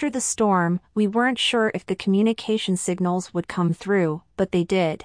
After the storm, we weren't sure if the communication signals would come through, but they did.